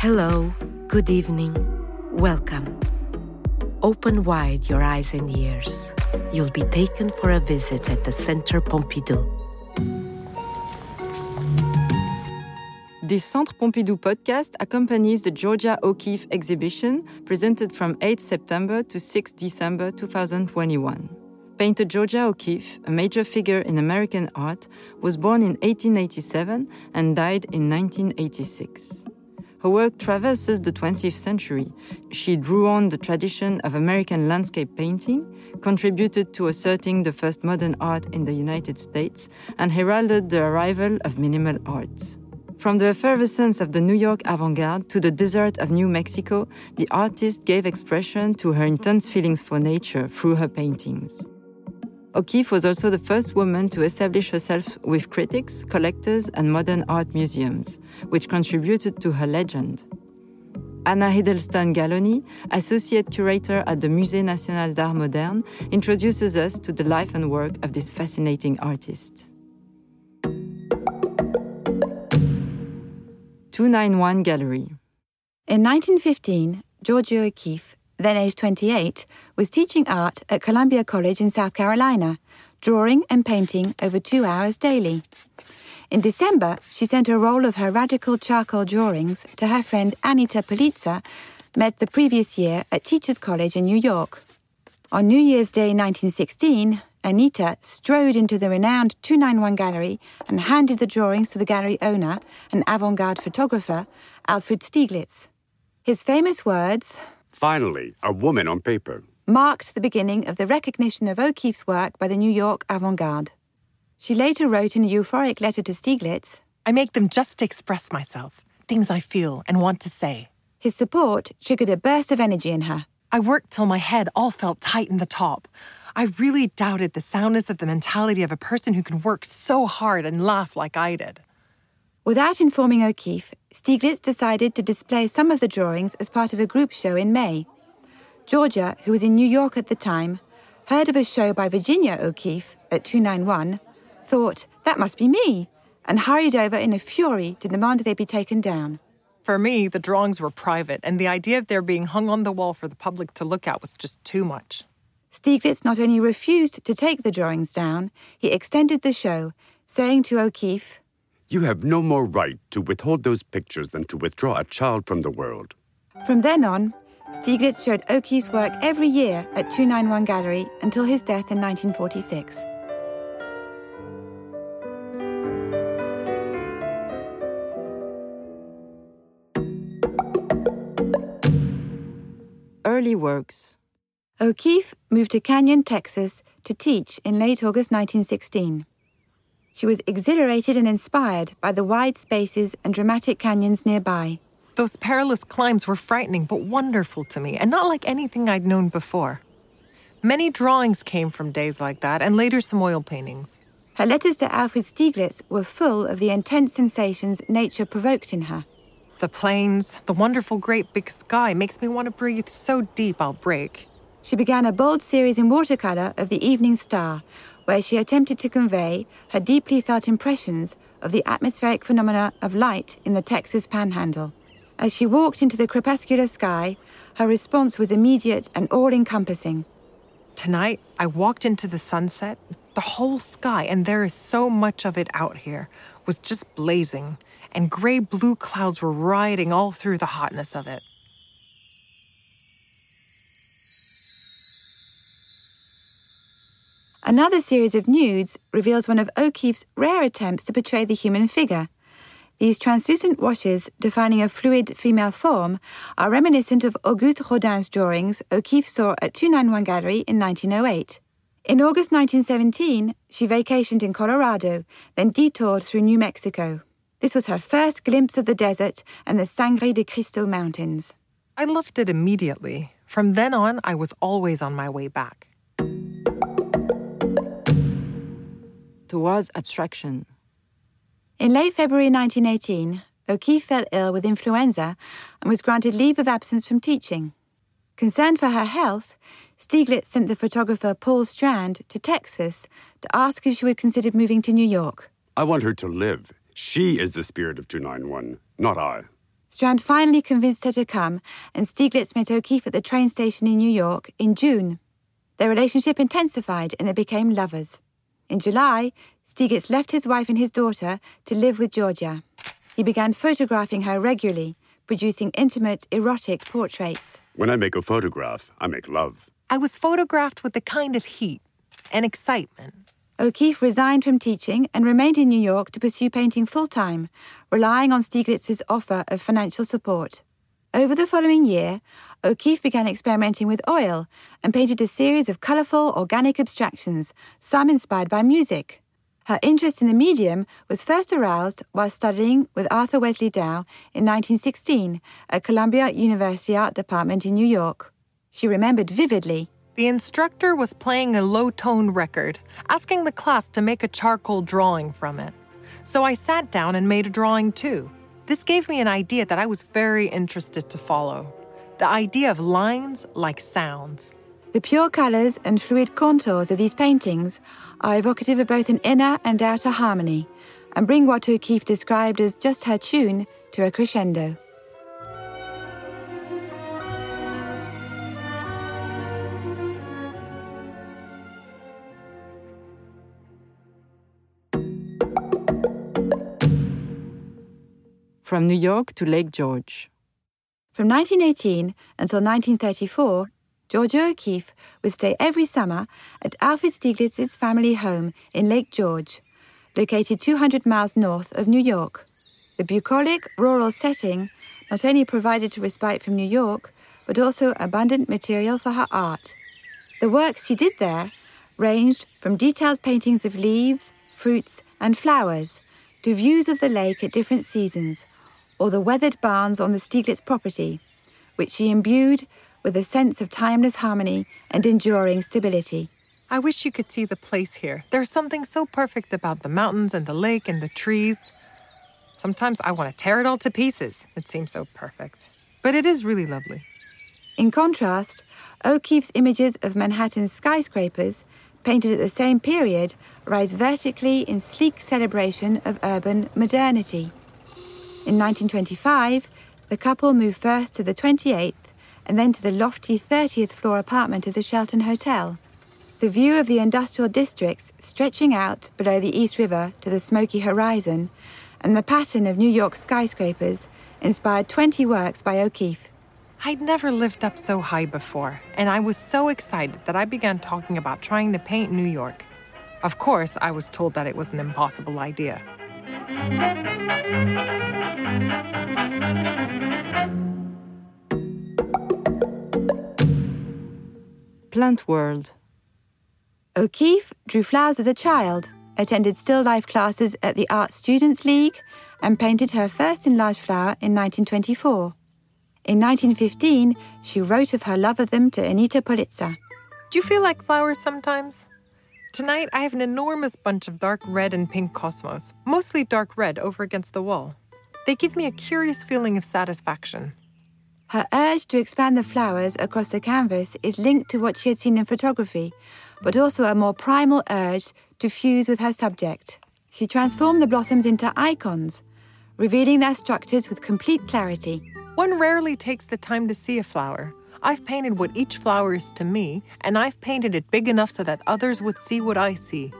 Hello, good evening, welcome. Open wide your eyes and ears. You'll be taken for a visit at the Centre Pompidou. This Centre Pompidou podcast accompanies the Georgia O'Keeffe exhibition presented from 8 September to 6 December 2021. Painter Georgia O'Keeffe, a major figure in American art, was born in 1887 and died in 1986. Her work traverses the 20th century. She drew on the tradition of American landscape painting, contributed to asserting the first modern art in the United States, and heralded the arrival of minimal art. From the effervescence of the New York avant garde to the desert of New Mexico, the artist gave expression to her intense feelings for nature through her paintings. O'Keeffe was also the first woman to establish herself with critics, collectors, and modern art museums, which contributed to her legend. Anna Hiddleston Galloni, associate curator at the Musée National d'Art Moderne, introduces us to the life and work of this fascinating artist. 291 Gallery. In 1915, Georgia O'Keeffe then aged 28, was teaching art at Columbia College in South Carolina, drawing and painting over two hours daily. In December, she sent a roll of her radical charcoal drawings to her friend Anita Pollitzer, met the previous year at Teachers College in New York. On New Year's Day 1916, Anita strode into the renowned 291 gallery and handed the drawings to the gallery owner, an avant garde photographer, Alfred Stieglitz. His famous words, Finally, a woman on paper. Marked the beginning of the recognition of O'Keeffe's work by the New York avant garde. She later wrote in a euphoric letter to Stieglitz I make them just to express myself, things I feel and want to say. His support triggered a burst of energy in her. I worked till my head all felt tight in the top. I really doubted the soundness of the mentality of a person who can work so hard and laugh like I did. Without informing O'Keeffe, Stieglitz decided to display some of the drawings as part of a group show in May. Georgia, who was in New York at the time, heard of a show by Virginia O'Keeffe at 291, thought, that must be me, and hurried over in a fury to demand they be taken down. For me, the drawings were private, and the idea of their being hung on the wall for the public to look at was just too much. Stieglitz not only refused to take the drawings down, he extended the show, saying to O'Keeffe, you have no more right to withhold those pictures than to withdraw a child from the world. From then on, Stieglitz showed O'Keeffe's work every year at 291 Gallery until his death in 1946. Early works. O'Keeffe moved to Canyon, Texas to teach in late August 1916. She was exhilarated and inspired by the wide spaces and dramatic canyons nearby. Those perilous climbs were frightening but wonderful to me, and not like anything I'd known before. Many drawings came from days like that, and later some oil paintings. Her letters to Alfred Stieglitz were full of the intense sensations nature provoked in her. The plains, the wonderful great big sky makes me want to breathe so deep I'll break. She began a bold series in watercolor of the evening star, where she attempted to convey her deeply felt impressions of the atmospheric phenomena of light in the Texas panhandle. As she walked into the crepuscular sky, her response was immediate and all encompassing. Tonight, I walked into the sunset. The whole sky, and there is so much of it out here, was just blazing, and gray blue clouds were riding all through the hotness of it. Another series of nudes reveals one of O'Keeffe's rare attempts to portray the human figure. These translucent washes, defining a fluid female form, are reminiscent of Auguste Rodin's drawings O'Keeffe saw at 291 Gallery in 1908. In August 1917, she vacationed in Colorado, then detoured through New Mexico. This was her first glimpse of the desert and the Sangre de Cristo Mountains. I loved it immediately. From then on, I was always on my way back. Towards abstraction. In late February 1918, O'Keeffe fell ill with influenza and was granted leave of absence from teaching. Concerned for her health, Stieglitz sent the photographer Paul Strand to Texas to ask if she would consider moving to New York. I want her to live. She is the spirit of 291, not I. Strand finally convinced her to come, and Stieglitz met O'Keeffe at the train station in New York in June. Their relationship intensified and they became lovers. In July, Stieglitz left his wife and his daughter to live with Georgia. He began photographing her regularly, producing intimate, erotic portraits. When I make a photograph, I make love. I was photographed with a kind of heat and excitement. O'Keeffe resigned from teaching and remained in New York to pursue painting full time, relying on Stieglitz's offer of financial support. Over the following year, O'Keeffe began experimenting with oil and painted a series of colourful organic abstractions, some inspired by music. Her interest in the medium was first aroused while studying with Arthur Wesley Dow in 1916 at Columbia University Art Department in New York. She remembered vividly the instructor was playing a low tone record, asking the class to make a charcoal drawing from it. So I sat down and made a drawing too. This gave me an idea that I was very interested to follow the idea of lines like sounds. The pure colours and fluid contours of these paintings are evocative of both an inner and outer harmony and bring what O'Keeffe described as just her tune to a crescendo. From New York to Lake George. From 1918 until 1934, Georgia O'Keeffe would stay every summer at Alfred Stieglitz's family home in Lake George, located 200 miles north of New York. The bucolic rural setting not only provided a respite from New York, but also abundant material for her art. The works she did there ranged from detailed paintings of leaves, fruits, and flowers to views of the lake at different seasons or the weathered barns on the Stieglitz property, which she imbued with a sense of timeless harmony and enduring stability. I wish you could see the place here. There's something so perfect about the mountains and the lake and the trees. Sometimes I want to tear it all to pieces. It seems so perfect. But it is really lovely. In contrast, O'Keeffe's images of Manhattan's skyscrapers, painted at the same period, rise vertically in sleek celebration of urban modernity. In 1925, the couple moved first to the 28th and then to the lofty 30th floor apartment of the Shelton Hotel. The view of the industrial districts stretching out below the East River to the smoky horizon and the pattern of New York skyscrapers inspired 20 works by O'Keeffe. I'd never lived up so high before, and I was so excited that I began talking about trying to paint New York. Of course, I was told that it was an impossible idea. Plant World. O'Keeffe drew flowers as a child, attended still life classes at the Art Students League, and painted her first enlarged flower in 1924. In 1915, she wrote of her love of them to Anita Pollitzer. Do you feel like flowers sometimes? Tonight, I have an enormous bunch of dark red and pink cosmos, mostly dark red, over against the wall. They give me a curious feeling of satisfaction. Her urge to expand the flowers across the canvas is linked to what she had seen in photography, but also a more primal urge to fuse with her subject. She transformed the blossoms into icons, revealing their structures with complete clarity. One rarely takes the time to see a flower. I've painted what each flower is to me, and I've painted it big enough so that others would see what I see.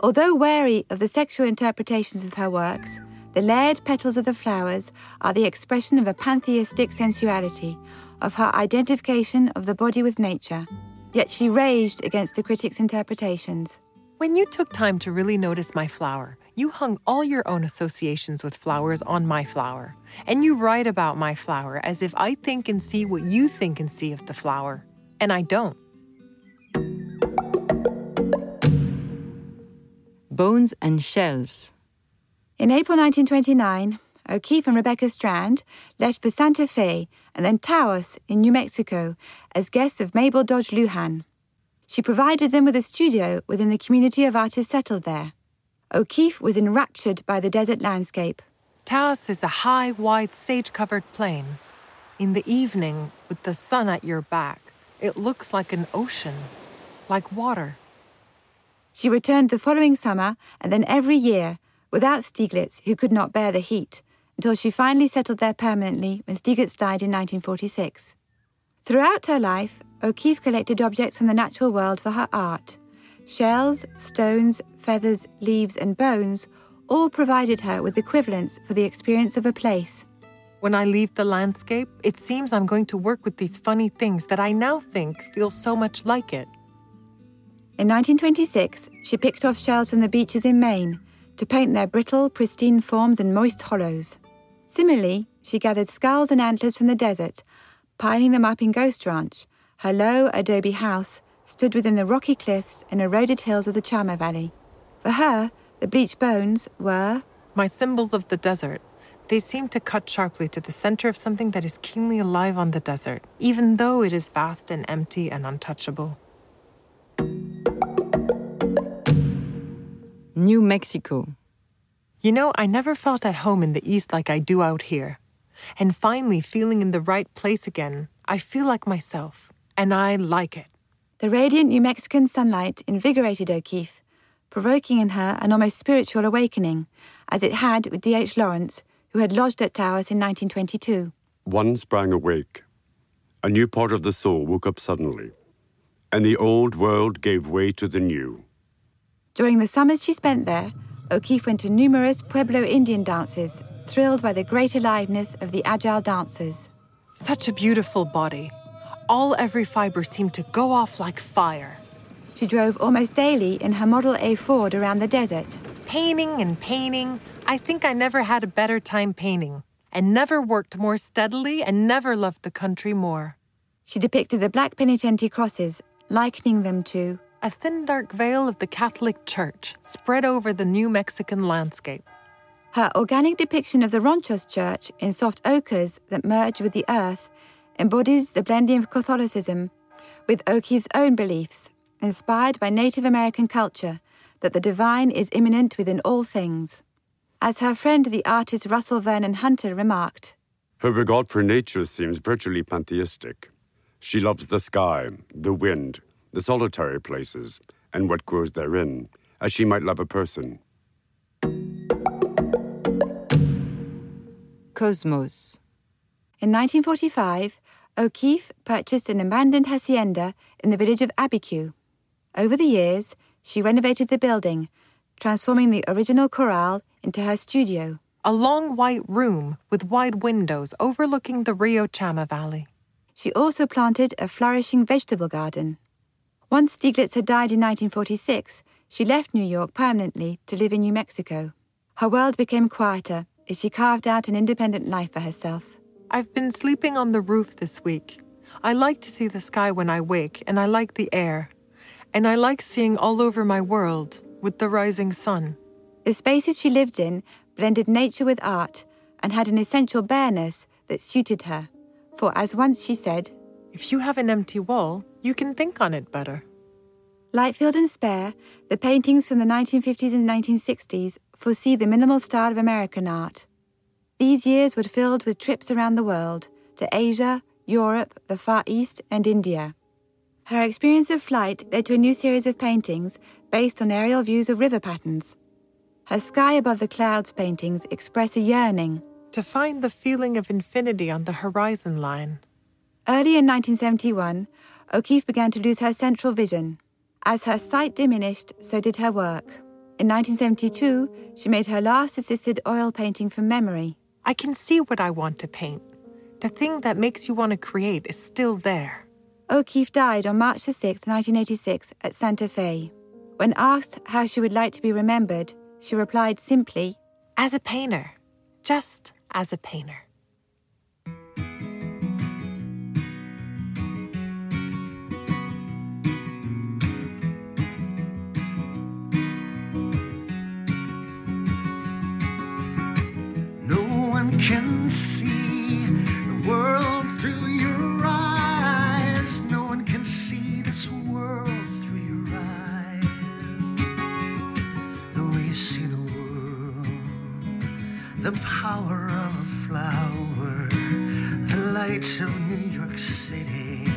Although wary of the sexual interpretations of her works, the layered petals of the flowers are the expression of a pantheistic sensuality, of her identification of the body with nature. Yet she raged against the critics' interpretations. When you took time to really notice my flower, you hung all your own associations with flowers on my flower. And you write about my flower as if I think and see what you think and see of the flower. And I don't. Bones and Shells. In April 1929, O'Keeffe and Rebecca Strand left for Santa Fe and then Taos in New Mexico as guests of Mabel Dodge Luhan. She provided them with a studio within the community of artists settled there. O'Keeffe was enraptured by the desert landscape. Taos is a high, wide, sage covered plain. In the evening, with the sun at your back, it looks like an ocean, like water. She returned the following summer and then every year without Stieglitz, who could not bear the heat, until she finally settled there permanently when Stieglitz died in 1946. Throughout her life, O'Keeffe collected objects from the natural world for her art. Shells, stones, feathers, leaves, and bones all provided her with equivalents for the experience of a place. When I leave the landscape, it seems I'm going to work with these funny things that I now think feel so much like it. In 1926, she picked off shells from the beaches in Maine to paint their brittle, pristine forms in moist hollows. Similarly, she gathered skulls and antlers from the desert, piling them up in Ghost Ranch, her low adobe house stood within the rocky cliffs and eroded hills of the Chama Valley. For her, the bleached bones were my symbols of the desert. They seem to cut sharply to the center of something that is keenly alive on the desert, even though it is vast and empty and untouchable. New Mexico. You know, I never felt at home in the East like I do out here. And finally, feeling in the right place again, I feel like myself, and I like it. The radiant New Mexican sunlight invigorated O'Keeffe, provoking in her an almost spiritual awakening, as it had with D.H. Lawrence, who had lodged at Taos in 1922. One sprang awake. A new part of the soul woke up suddenly, and the old world gave way to the new. During the summers she spent there, O'Keeffe went to numerous Pueblo Indian dances, thrilled by the great aliveness of the agile dancers. Such a beautiful body, all every fiber seemed to go off like fire. She drove almost daily in her Model A Ford around the desert. Painting and painting. I think I never had a better time painting, and never worked more steadily, and never loved the country more. She depicted the black Penitente crosses, likening them to a thin dark veil of the Catholic Church spread over the New Mexican landscape. Her organic depiction of the Ranchos Church in soft ochres that merge with the earth embodies the blending of Catholicism with O'Keeffe's own beliefs, inspired by Native American culture, that the divine is immanent within all things. As her friend the artist Russell Vernon Hunter remarked, Her regard for nature seems virtually pantheistic. She loves the sky, the wind, the solitary places, and what grows therein, as she might love a person. Cosmos. In 1945, O'Keeffe purchased an abandoned hacienda in the village of Abiquiu. Over the years, she renovated the building, transforming the original corral into her studio. A long white room with wide windows overlooking the Rio Chama Valley. She also planted a flourishing vegetable garden. Once Stieglitz had died in 1946, she left New York permanently to live in New Mexico. Her world became quieter as she carved out an independent life for herself. I've been sleeping on the roof this week. I like to see the sky when I wake, and I like the air. And I like seeing all over my world with the rising sun. The spaces she lived in blended nature with art and had an essential bareness that suited her. For, as once she said, If you have an empty wall, you can think on it better. Lightfield and Spare, the paintings from the 1950s and 1960s, foresee the minimal style of American art. These years were filled with trips around the world to Asia, Europe, the Far East, and India. Her experience of flight led to a new series of paintings based on aerial views of river patterns. Her sky above the clouds paintings express a yearning to find the feeling of infinity on the horizon line. Early in 1971, O'Keeffe began to lose her central vision. As her sight diminished, so did her work. In 1972, she made her last assisted oil painting from memory. I can see what I want to paint. The thing that makes you want to create is still there. O'Keeffe died on March 6, 1986, at Santa Fe. When asked how she would like to be remembered, she replied simply, As a painter. Just as a painter. Can see the world through your eyes. No one can see this world through your eyes. The way you see the world, the power of a flower, the lights of New York City,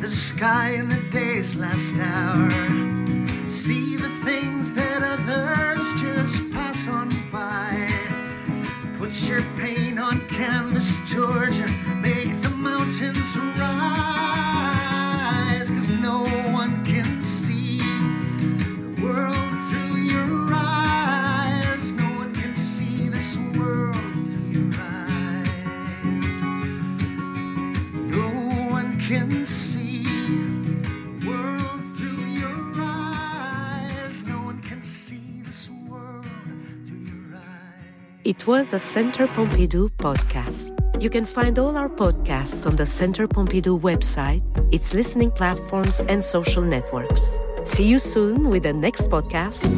the sky in the day's last hour. See the things that others your pain on canvas, Georgia. Make the mountains rise, cause no one can see the world through your eyes. No one can see this world through your eyes. No one can see. It was a Center Pompidou podcast. You can find all our podcasts on the Center Pompidou website, its listening platforms, and social networks. See you soon with the next podcast.